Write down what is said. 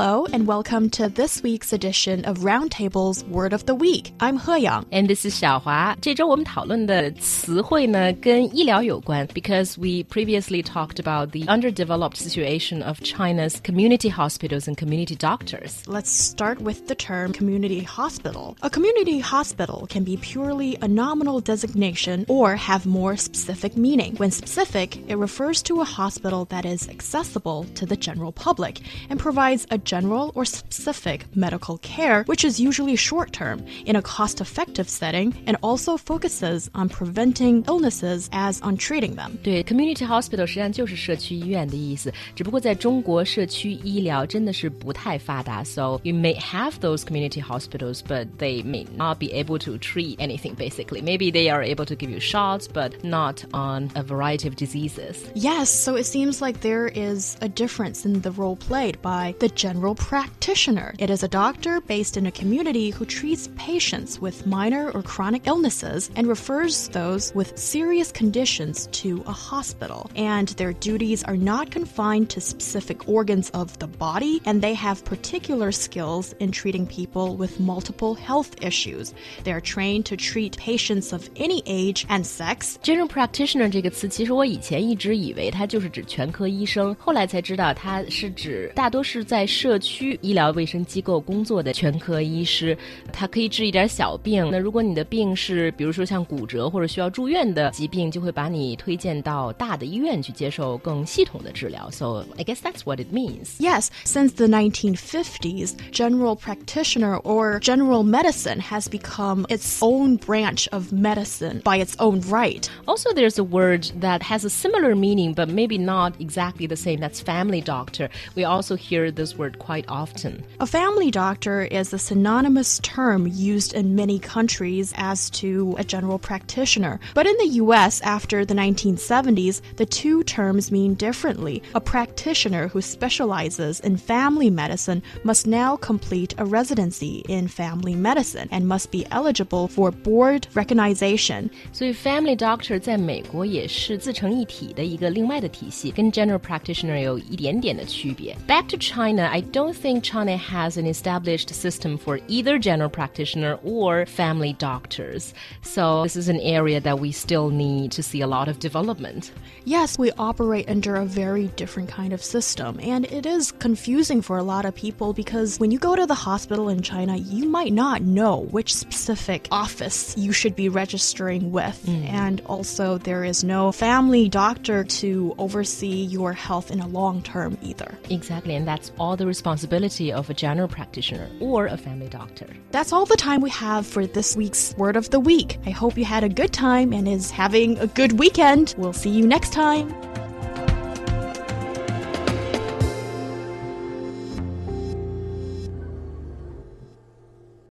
Hello, and welcome to this week's edition of Roundtable's Word of the Week. I'm He Yang. And this is 小华。这周我们讨论的词汇呢，跟医疗有关，because we previously talked about the underdeveloped situation of China's community hospitals and community doctors. Let's start with the term community hospital. A community hospital can be purely a nominal designation or have more specific meaning. When specific, it refers to a hospital that is accessible to the general public and provides a general or specific medical care, which is usually short term, in a cost effective setting, and also focuses on preventing illnesses as on treating them. 对，community hospital 实际上就是社区医院的意思，只不过在中国社区医疗真的是不太发达，so you may have those community hospitals, but they may not be able to treat anything basically. Maybe they are able to give you shots, but not on a variety of diseases. Yes, so it seems like there is a difference in the role played by the general practitioner. It is a doctor based in a community who treats patients with minor or chronic illnesses and refers those with serious conditions to a hospital. And their duties are not confined to specific organs of the body, and they have particular skills in treating people with multiple health issues. They are trained to treat patients of any age and sex. General practitioner 这个词，其实我以前一直以为它就是指全科医生，后来才知道它是指大多是在 社区医疗卫生机构工作的全科医师。他可以治一点小病。那如果你的病是比如说像骨折或者需要住院的疾病，就会把你推荐到大的医院去接受更系统的治疗。So I guess that's what it means. Yes, since the 1950s, general practitioner or general medicine has become its own branch of medicine by its own right. Also, there's a word that has a similar meaning, but maybe not exactly the same. That's family doctor. We also hear this word quite often. A family doctor is a synonymous term used in many countries as to a general practitioner. But in the US, after the 1970s, the two terms mean differently. A practitioner who specializes in family medicine must now complete a residency in family medicine and must be eligible for board recognition. 所以 family doctor 在美国也是自成一体的一个另外的体系，跟 general practitioner 有一点点的区别。Back to China, I don't think China has an established system for either general practitioner or family doctors. So this is an area that we still need to see a lot of development. Yes, we operate under a very different kind of system, and it is confusing for a lot of people because when you go to the hospital in China, you might not know which specific office you should be registering with. Mm. And also, there is no family doctor to oversee your health in a long term either. Exactly, and that's all the responsibility of a general practitioner or a family doctor. That's all the time we have for this week's Word of the Week. I hope you had a good time and is having a good weekend. We'll see you next time.